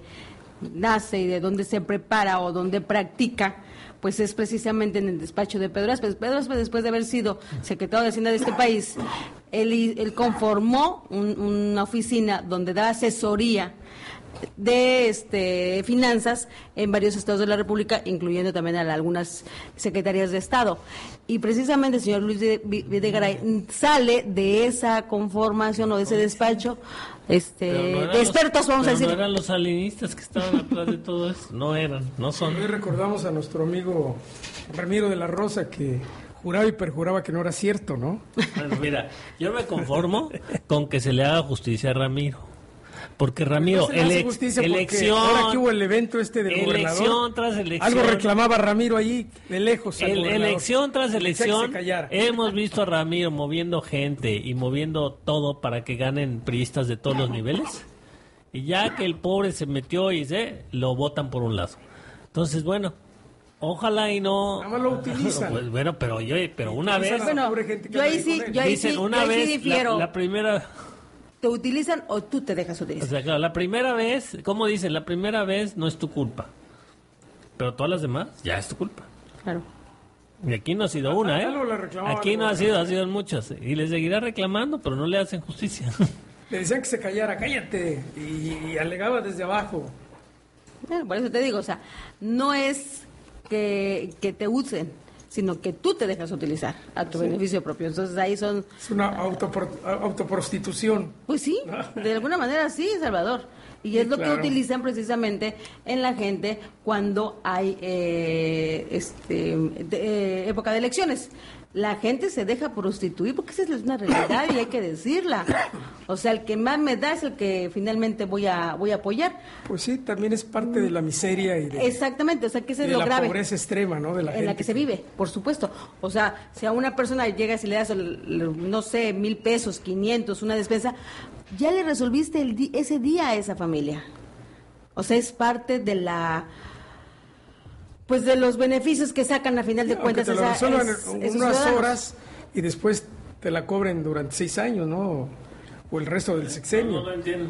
nace y de dónde se prepara o dónde practica, pues es precisamente en el despacho de Pedro Aspe. Pedro Aspe, después de haber sido secretario de Hacienda de este país, él, conformó un- una oficina donde da asesoría de este finanzas en varios estados de la República, incluyendo también a algunas secretarías de Estado. Y precisamente el señor Luis de- Vi- Videgaray sale de esa conformación o de ese despacho este, no de los- expertos, vamos a decir. No eran los salinistas que estaban atrás de todo eso, no eran, no son. Hoy recordamos a nuestro amigo Ramiro de la Rosa que juraba y perjuraba que no era cierto, ¿no? Bueno, mira, yo me conformo con que se le haga justicia a Ramiro. Porque Ramiro, No porque elección, ahora que hubo el evento este del elección gobernador, tras elección, algo reclamaba Ramiro allí de lejos. al El- elección tras elección, hemos visto a Ramiro moviendo gente y moviendo todo para que ganen priistas de todos los niveles. Y ya que el pobre se metió y se lo votan por un lado. Entonces, bueno, ojalá y no. Nada más lo utilizan. Pues, bueno, pero yo, pero una vez. Bueno, gente que yo ahí ahí sí, yo ahí Dicen sí, una yo ahí sí vez, la, difiero. la primera. ¿Te utilizan o tú te dejas O utilizar? sea, claro, la primera vez, ¿cómo dicen? La primera vez no es tu culpa. Pero todas las demás, ya es tu culpa. Claro. Y aquí no ha sido una, algo le ¿eh? Aquí no ha sido, ha sido en muchas. Y le seguirá reclamando, pero no le hacen justicia. Le decían que se callara, cállate. Y, y alegaba desde abajo. Bueno, por eso te digo, o sea, no es que, que te usen, sino que tú te dejas utilizar a tu beneficio propio. Entonces ahí son, Es una autopro- autoprostitución. pues sí, de alguna manera sí, Salvador. Y Sí, es lo claro. que utilizan precisamente en la gente cuando hay eh, este, de- eh, época de elecciones. La gente se deja prostituir porque esa es una realidad y hay que decirla. O sea, el que más me da es el que finalmente voy a voy a apoyar. Pues sí, también es parte de la miseria y de, Exactamente, o sea, que ese es lo la grave. pobreza extrema, ¿no? De la en gente. la que se vive, por supuesto. O sea, si a una persona llegas y le das, el- no sé, mil pesos, quinientos, una despensa, ya le resolviste el ese día a esa familia. O sea, es parte de la... Pues de los beneficios que sacan a final de cuentas te lo esa- es- unas ciudadanos. horas y después te la cobren durante seis años, ¿no? o el resto del sexenio. No lo entiendo.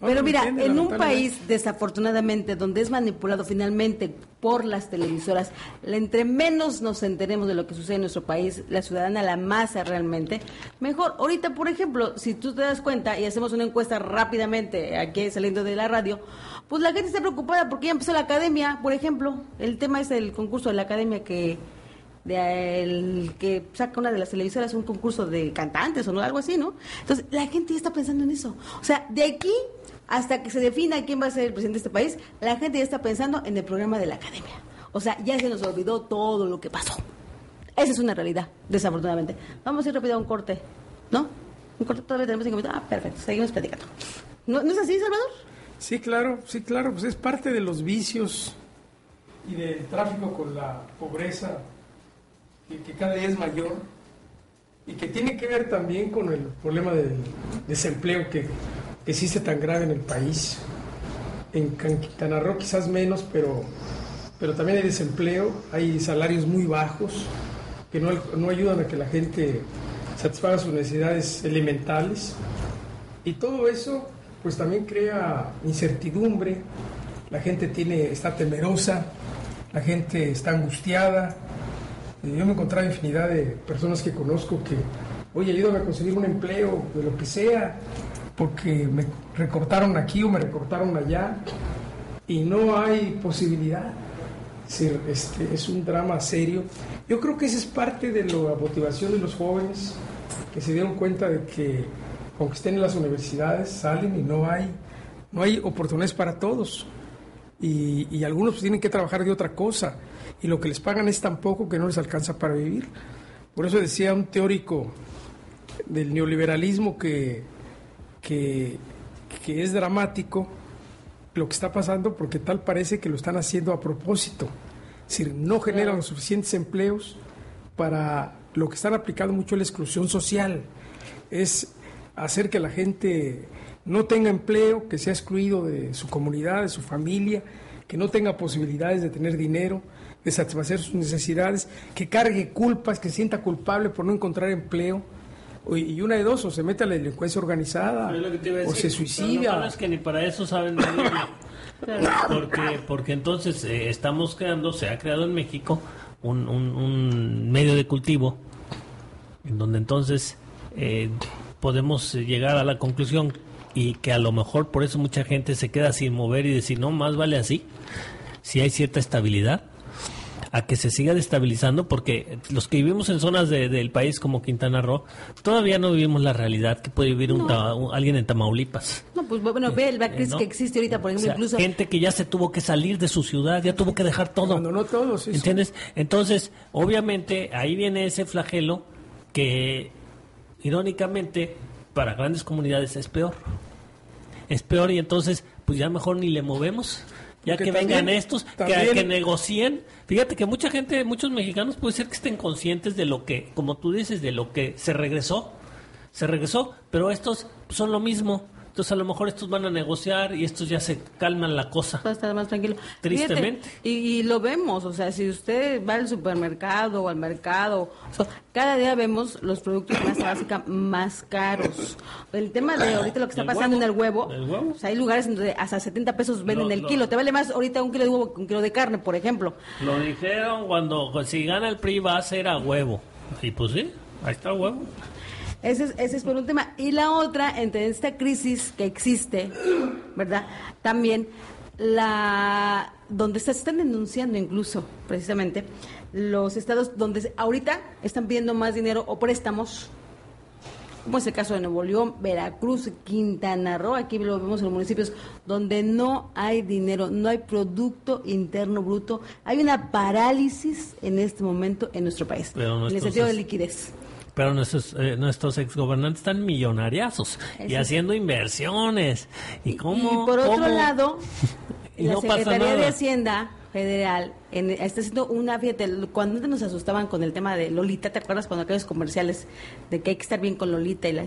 Pero mira, entiende, en un país desafortunadamente donde es manipulado finalmente por las televisoras, la- entre menos nos enteremos de lo que sucede en nuestro país, la ciudadana, la masa realmente, mejor. Ahorita, por ejemplo, si tú te das cuenta y hacemos una encuesta rápidamente aquí saliendo de la radio, pues la gente está preocupada porque ya empezó la academia, por ejemplo, el tema es el concurso de la academia que de el que saca una de las televisoras un concurso de cantantes o no algo así, ¿no? Entonces, la gente ya está pensando en eso. O sea, de aquí hasta que se defina quién va a ser el presidente de este país, la gente ya está pensando en el programa de la academia. O sea, ya se nos olvidó todo lo que pasó. Esa es una realidad, desafortunadamente. Vamos a ir rápido a un corte, ¿no? Un corte, todavía tenemos cinco minutos. Ah, perfecto, seguimos platicando. ¿No, ¿no es así, Salvador? Sí, claro, sí, claro, pues es parte de los vicios y del tráfico con la pobreza que, que cada día es mayor y que tiene que ver también con el problema del desempleo que, que existe tan grave en el país. En Quintana Roo quizás menos, pero, pero también hay desempleo, hay salarios muy bajos que no, no ayudan a que la gente satisfaga sus necesidades elementales. Y todo eso, pues también crea incertidumbre, la gente tiene, está temerosa, la gente está angustiada. Eh, Yo me he encontrado infinidad de personas que conozco que, oye, ayúdame a conseguir un empleo, de lo que sea, porque me recortaron aquí o me recortaron allá, y no hay posibilidad. Este, es un drama serio. Yo creo que esa es parte de la motivación de los jóvenes que se dieron cuenta de que aunque estén en las universidades salen y no hay no hay oportunidades para todos y, y algunos pues, tienen que trabajar de otra cosa y lo que les pagan es tan poco que no les alcanza para vivir. Por eso decía un teórico del neoliberalismo que, que, que es dramático lo que está pasando porque tal parece que lo están haciendo a propósito. Es decir, no generan los suficientes empleos para lo que están aplicando mucho la exclusión social. Es hacer que la gente no tenga empleo, que sea excluido de su comunidad, de su familia, que no tenga posibilidades de tener dinero, de satisfacer sus necesidades, que cargue culpas, que sienta culpable por no encontrar empleo. Y una de dos, o se mete a la delincuencia organizada, o se suicida. malo es que ni para eso saben. Porque, porque entonces eh, estamos creando, se ha creado en México un, un- un medio de cultivo en donde entonces eh, podemos eh, llegar a la conclusión y que a lo mejor por eso mucha gente se queda sin mover y decir, no, más vale así, si hay cierta estabilidad, a que se siga destabilizando, porque los que vivimos en zonas de- del país como Quintana Roo, todavía no vivimos la realidad que puede vivir un alguien en Tamaulipas. No, pues bueno, ve el crisis ¿no? que existe ahorita, por O ejemplo, sea, incluso... gente que ya se tuvo que salir de su ciudad, ya tuvo que dejar todo. Abandonó todo, sí, sí. ¿Entiendes? Entonces, obviamente, ahí viene ese flagelo que, irónicamente, para grandes comunidades es peor. Es peor y entonces, pues ya mejor ni le movemos. Ya Porque que también- vengan estos, que, que negocien. Fíjate que mucha gente, muchos mexicanos puede ser que estén conscientes de lo que, como tú dices, de lo que se regresó. Se regresó, pero estos son lo mismo. Entonces a lo mejor estos van a negociar y estos ya se calman la cosa. Todo está más tranquilo. Tristemente. Fíjate, y, y lo vemos, o sea, si usted va al supermercado o al mercado, o sea, cada día vemos los productos más básica más caros. El tema de ahorita lo que está ¿Del pasando huevo? en el huevo, ¿Del huevo? o sea, hay lugares donde hasta 70 pesos venden Lo- el lo- kilo. Te vale más ahorita un kilo de huevo que un kilo de carne, por ejemplo. Lo dijeron cuando si gana el PRI va a ser a huevo. Y pues sí, ahí está el huevo. Ese es, ese es por un tema. Y la otra, entre esta crisis que existe, ¿verdad? También la donde se están denunciando incluso, precisamente, los estados donde ahorita están pidiendo más dinero o préstamos, como es el caso de Nuevo León, Veracruz, Quintana Roo, aquí lo vemos en los municipios donde no hay dinero, no hay producto interno bruto, hay una parálisis en este momento en nuestro país, Pero en el sentido de liquidez. Pero nuestros, eh, nuestros exgobernantes están millonariazos y haciendo inversiones. ¿Y cómo? Y por otro cómo? lado, Y la no Secretaría de. Hacienda Federal en- está haciendo una, fíjate, cuando antes nos asustaban con el tema de Lolita, ¿te acuerdas cuando aquellos comerciales de que hay que estar bien con Lolita y la...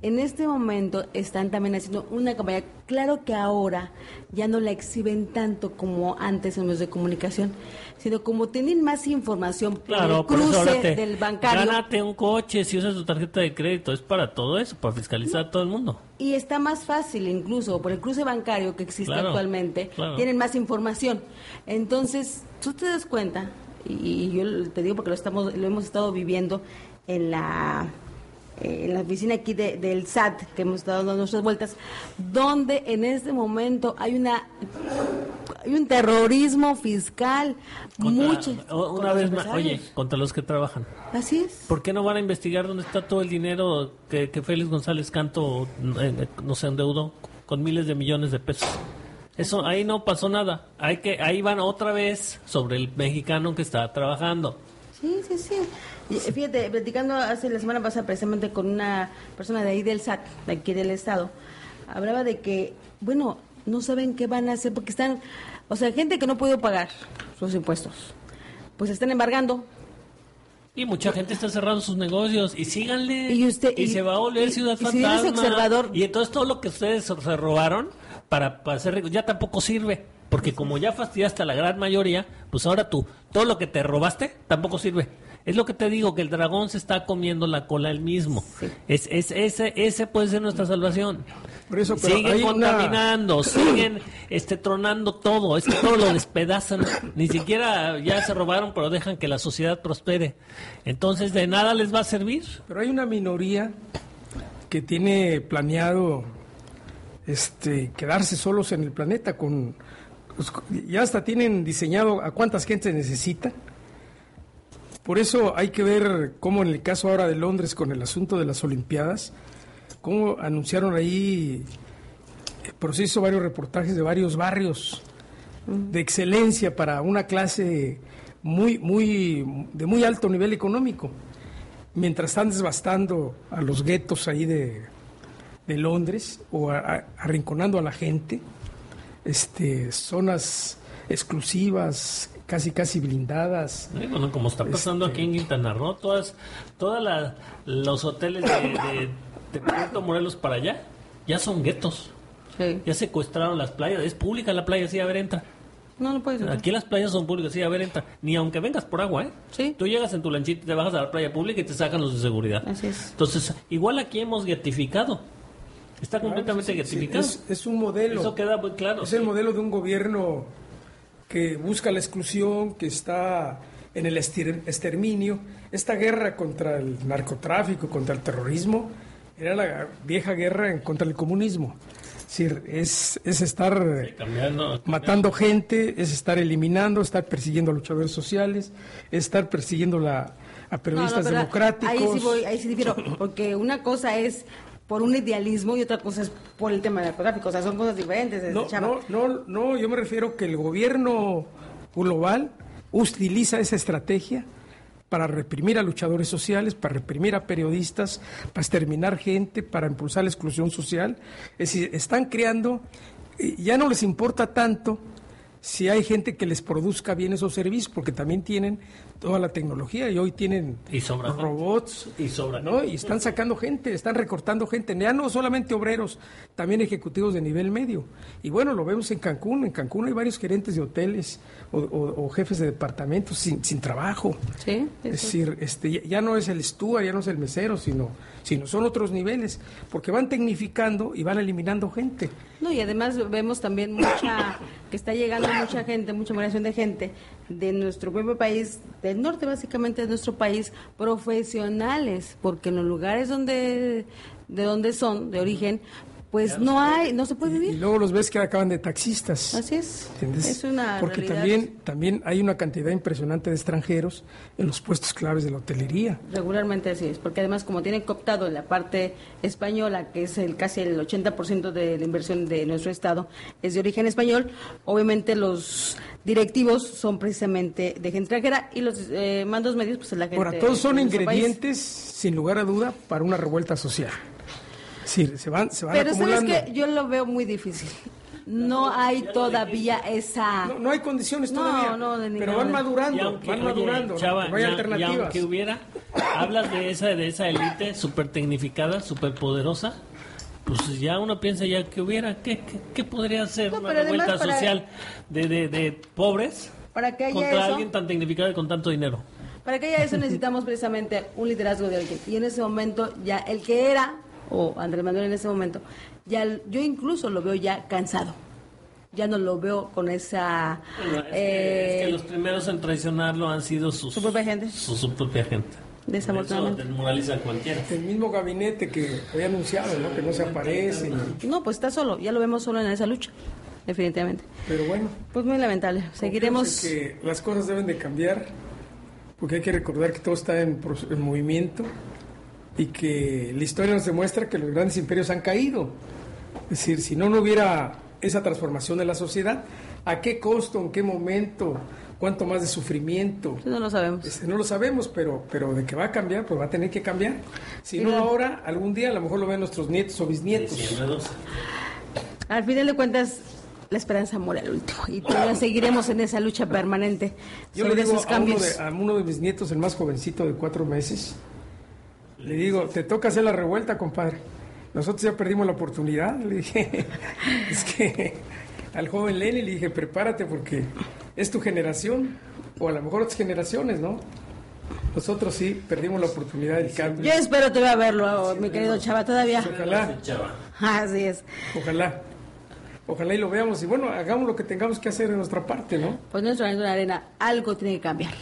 en este momento están también haciendo una campaña. Claro que ahora ya no la exhiben tanto como antes en los de comunicación, sino como tienen más información por Claro, el por eso cruce ahora te- del bancario. Gánate un coche si usas tu tarjeta de crédito. Es para todo eso, para fiscalizar a todo el mundo. Y está más fácil incluso por el cruce bancario que existe Claro, actualmente, claro. tienen más información. Entonces, tú te das cuenta, y, y yo te digo porque lo estamos lo hemos estado viviendo en la eh, en la oficina aquí de- del SAT, que hemos estado dando nuestras vueltas, donde en este momento hay una hay un terrorismo fiscal Contra- mucho una vez más, oye, contra los que trabajan. así es. ¿Por qué no van a investigar dónde está todo el dinero que, que Félix González Canto, eh, no se endeudó con miles de millones de pesos? Eso ahí no pasó nada. Hay que ahí van otra vez sobre el mexicano que está trabajando. Sí, sí, sí. Y, eh, Fíjate, platicando hace la semana pasada precisamente con una persona de ahí del SAT, de aquí del Estado, hablaba de que, bueno, no saben qué van a hacer porque están, o sea, gente que no puede pagar sus impuestos, pues están embargando. Y mucha gente está cerrando sus negocios y síganle. Y usted- y- se va a volver y- ciudad y si observador- Y entonces todo lo que ustedes se robaron para, para hacer ricos ya tampoco sirve. Porque como ya fastidiaste a la gran mayoría, pues ahora tú, todo lo que te robaste tampoco sirve. Es lo que te digo, que el dragón se está comiendo la cola él mismo. Es, es, ese, ese puede ser nuestra salvación. Por eso, pero siguen hay una- contaminando, siguen este tronando todo, es que todo lo despedazan, ni siquiera ya se robaron, pero dejan que la sociedad prospere. Entonces de nada les va a servir. Pero hay una minoría que tiene planeado este quedarse solos en el planeta con pues, ya hasta tienen diseñado a cuántas gente necesita. Por eso hay que ver cómo en el caso ahora de Londres con el asunto de las Olimpiadas, cómo anunciaron ahí, eh, por eso hizo varios reportajes de varios barrios de excelencia para una clase muy, muy, de muy alto nivel económico. Mientras están devastando a los guetos ahí de, de Londres o a- a- arrinconando a la gente, este, zonas exclusivas, casi casi blindadas. Bueno, como está pasando Este- aquí en Quintana Roo, todas, todas la- los hoteles de, de, de Puerto Morelos para allá ya son guetos. Sí. Ya secuestraron las playas, es pública la playa, sí, a ver, entra. No, no puedes. Aquí las playas son públicas, sí, a ver, entra. Ni aunque vengas por agua, ¿eh? Sí. Tú llegas en tu lanchita y te bajas a la playa pública y te sacan los de seguridad. Así es. Entonces, igual aquí hemos getificado. Está completamente Sí, sí, getificado. es, es un modelo. Eso queda muy claro. Es el modelo de un gobierno que busca la exclusión, que está en el estir- exterminio. Esta guerra contra el narcotráfico, contra el terrorismo, era la vieja guerra en contra el comunismo. Es decir, es, es estar Cambiando- matando gente, es estar eliminando, estar persiguiendo a luchadores sociales, es estar persiguiendo la, a periodistas No, no, pero democráticos. Ahí sí, voy, ahí sí difiero, porque una cosa es por un idealismo y otra cosa es por el tema narcotráfico, o sea, son cosas diferentes. No, no, no, no, yo me refiero que el gobierno global utiliza esa estrategia para reprimir a luchadores sociales, para reprimir a periodistas, para exterminar gente, para impulsar la exclusión social. Es decir, están creando, ya no les importa tanto si hay gente que les produzca bien esos servicios, porque también tienen toda la tecnología y hoy tienen Y sobra gente. robots Y sobra ¿no? Y están sacando gente, están recortando gente, ya no solamente obreros, también ejecutivos de nivel medio. Y bueno, lo vemos en Cancún, en Cancún hay varios gerentes de hoteles o, o- o jefes de departamentos sin, sin trabajo. Sí, Es decir, este, ya- ya no es el steward, ya no es el mesero, sino, sino son otros niveles, porque van tecnificando y van eliminando gente. No, y además vemos también mucha, que está llegando mucha gente, mucha migración de gente de nuestro propio país, del norte básicamente de nuestro país, profesionales, porque en los lugares donde, de donde son, de origen, pues no hay, no se puede Y vivir. luego los ves que acaban de taxistas. Así es. ¿Entiendes? Es una Porque realidad. también, también hay una cantidad impresionante de extranjeros en los puestos claves de la hotelería. Regularmente así es, porque además como tienen cooptado la parte española, que es el casi el 80% de la inversión de nuestro estado, es de origen español, obviamente los directivos son precisamente de gente extranjera y los eh, mandos medios pues es la gente Ahora, todos son país. ingredientes, sin lugar a duda, para una revuelta social. Decir, se van, se van Pero sabes que yo lo veo muy difícil. no hay todavía esa... No, no hay condiciones No, todavía. no, de pero van madurando, aunque, van oye, madurando. Chava, no hay y a- alternativas. Y aunque hubiera, hablas de esa de esa élite súper tecnificada, súper poderosa, pues ya uno piensa ya que hubiera, ¿qué, qué, qué podría ser No, una revuelta social de, de, de pobres Para que haya contra eso... alguien tan tecnificado y con tanto dinero? Para que haya eso necesitamos precisamente un liderazgo de alguien. Y en ese momento ya el que era, o Andrés Manuel en ese momento, ya yo incluso lo veo ya cansado. Ya no lo veo con esa... Bueno, es, que, eh, es que los primeros en traicionarlo han sido sus, Su propia gente. Su, su propia gente. Desafortunadamente. Eso desmoraliza a cualquiera. El mismo gabinete que había anunciado, ¿no? Que no se aparece. y- No, pues está solo, ya lo vemos solo en esa lucha, definitivamente. Pero bueno. Pues muy lamentable. Seguiremos... que las cosas deben de cambiar, porque hay que recordar que todo está en, en movimiento y que la historia nos demuestra que los grandes imperios han caído. Es decir, si no, no hubiera esa transformación de la sociedad, ¿a qué costo, en qué momento, cuánto más de sufrimiento? Eso no lo sabemos. Este, no lo sabemos, pero, pero de que va a cambiar, pues va a tener que cambiar. Si Y no la- ahora, algún día a lo mejor lo ven nuestros nietos o bisnietos. Al final de cuentas, la esperanza muere al último. Y todavía seguiremos en esa lucha permanente Yo le sobre digo esos a uno, cambios. de, a uno de mis nietos, el más jovencito de cuatro meses, le digo, te toca hacer la revuelta, compadre. Nosotros ya perdimos la oportunidad. Le dije, es que al joven Lenny le dije, prepárate porque es tu generación, o a lo mejor otras generaciones, ¿no? Nosotros sí perdimos la oportunidad del cambio. Yo espero te voy a verlo, mi querido Chava, todavía. Ojalá. Así es. ojalá. Ojalá y lo veamos. Y bueno, hagamos lo que tengamos que hacer de nuestra parte, ¿no? Pues nuestro granito de arena, algo tiene que cambiar.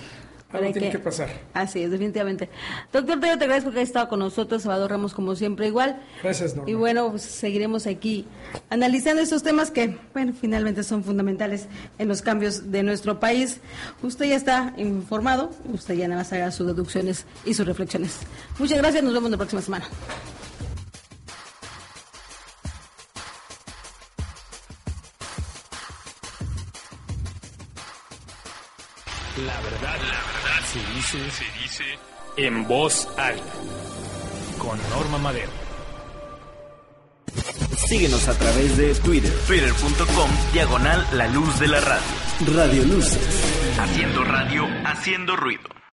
Algo tiene que pasar. Así es, definitivamente. Doctor Tello, te agradezco que hayas estado con nosotros, Salvador Ramos, como siempre, igual. Gracias, Norma. Y bueno, pues seguiremos aquí analizando estos temas que, bueno, finalmente son fundamentales en los cambios de nuestro país. Usted ya está informado, usted ya nada más haga sus deducciones y sus reflexiones. Muchas gracias, nos vemos la próxima semana. La verdad, la verdad se dice, se dice en voz alta. Con Norma Madero. Síguenos a través de Twitter, twitter.com, diagonal la luz de la radio. Radio Luces. Haciendo radio, haciendo ruido.